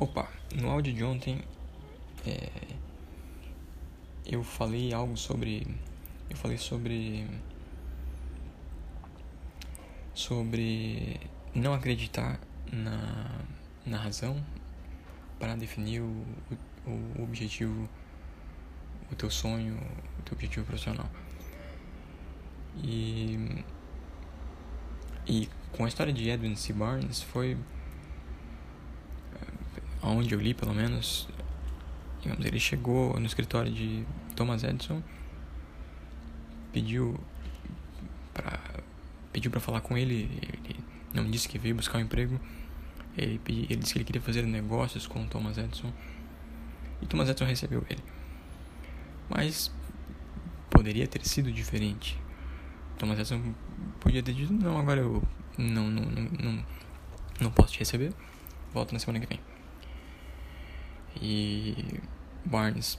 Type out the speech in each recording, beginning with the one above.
Opa, no áudio de ontem é, eu falei algo sobre. Eu falei sobre. Sobre não acreditar na, na razão para definir o, o, o objetivo, o teu sonho, o teu objetivo profissional. E, e com a história de Edwin C. Barnes foi aonde eu li pelo menos, digamos, ele chegou no escritório de Thomas Edison, pediu para pediu para falar com ele, ele não disse que veio buscar um emprego, ele, ele disse que ele queria fazer negócios com Thomas Edison e Thomas Edison recebeu ele. Mas poderia ter sido diferente. Thomas Edison podia ter dito, não, agora eu não, não, não, não, não posso te receber, volto na semana que vem. E Barnes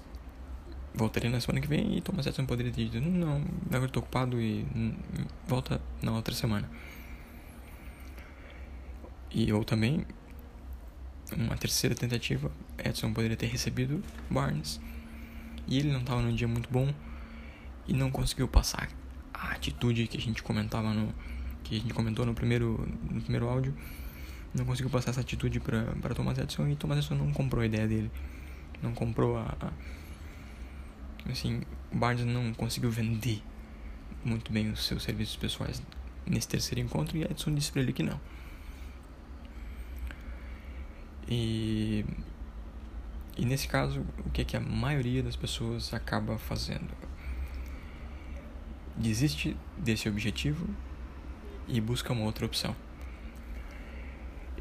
voltaria na semana que vem e Thomas Edison poderia ter dito, não, agora estou ocupado e volta na outra semana. E ou também, uma terceira tentativa, Edson poderia ter recebido Barnes e ele não estava num dia muito bom e não conseguiu passar a atitude que a gente comentava no que a gente comentou no primeiro no primeiro áudio não conseguiu passar essa atitude para Thomas Edison e Thomas Edison não comprou a ideia dele. Não comprou a, a assim, Barnes não conseguiu vender muito bem os seus serviços pessoais nesse terceiro encontro e Edison disse para ele que não. E, e nesse caso, o que é que a maioria das pessoas acaba fazendo? Desiste desse objetivo e busca uma outra opção.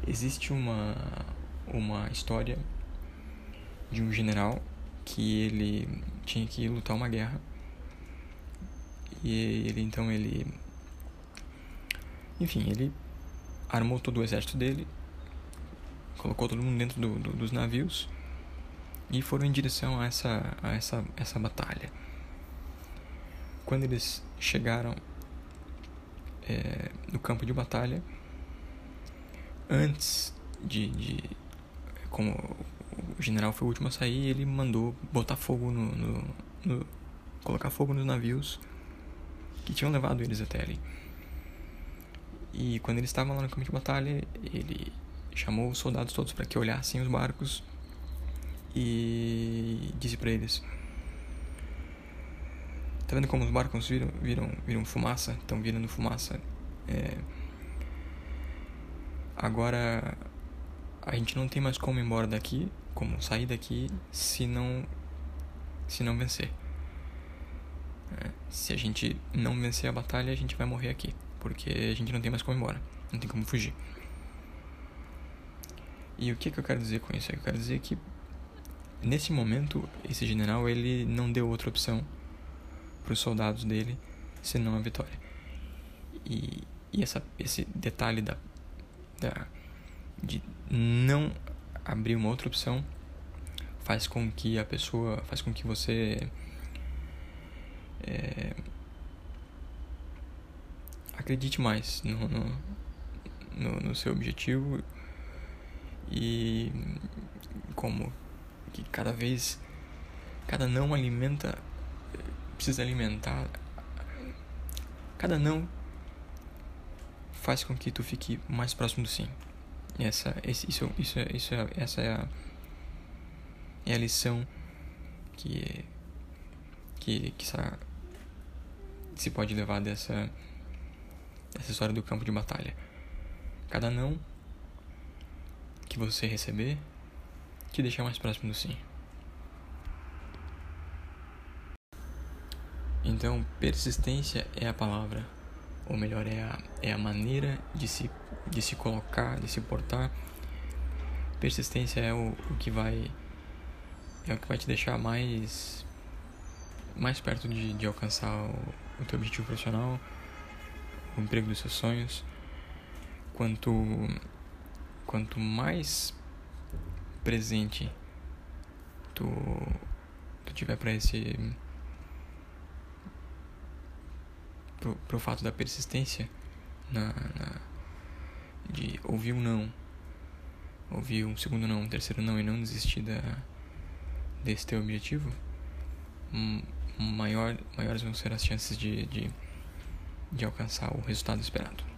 Existe uma, uma história de um general que ele tinha que lutar uma guerra. E ele então ele enfim ele armou todo o exército dele colocou todo mundo dentro do, do, dos navios e foram em direção a essa a essa essa batalha. Quando eles chegaram é, no campo de batalha antes de, de como o general foi o último a sair, ele mandou botar fogo no, no, no, colocar fogo nos navios que tinham levado eles até ali. E quando eles estavam lá no campo de batalha, ele chamou os soldados todos para que olhassem os barcos e disse para eles: Tá vendo como os barcos viram, viram, viram fumaça? Estão virando fumaça. É, Agora a gente não tem mais como ir embora daqui, como sair daqui se não se não vencer. É, se a gente não vencer a batalha, a gente vai morrer aqui, porque a gente não tem mais como ir embora, não tem como fugir. E o que, que eu quero dizer com isso? Eu quero dizer que nesse momento esse general ele não deu outra opção para os soldados dele senão a vitória. E, e essa, esse detalhe da da, de não abrir uma outra opção faz com que a pessoa, faz com que você é, acredite mais no, no, no, no seu objetivo e como que cada vez cada não alimenta precisa alimentar cada não faz com que tu fique mais próximo do sim. Essa, esse, isso, isso, isso, essa é a, é a lição que, que, que se pode levar dessa, dessa história do campo de batalha. Cada não que você receber te deixa mais próximo do sim. Então, persistência é a palavra ou melhor, é a, é a maneira de se, de se colocar, de se portar. Persistência é o, o que vai é o que vai te deixar mais mais perto de, de alcançar o, o teu objetivo profissional, o emprego dos seus sonhos. Quanto quanto mais presente tu, tu tiver para esse pro, pro fato da persistência na, na, de ouvir um não ouvir um segundo não, um terceiro não e não desistir da, desse teu objetivo, maior, maiores vão ser as chances de, de, de alcançar o resultado esperado.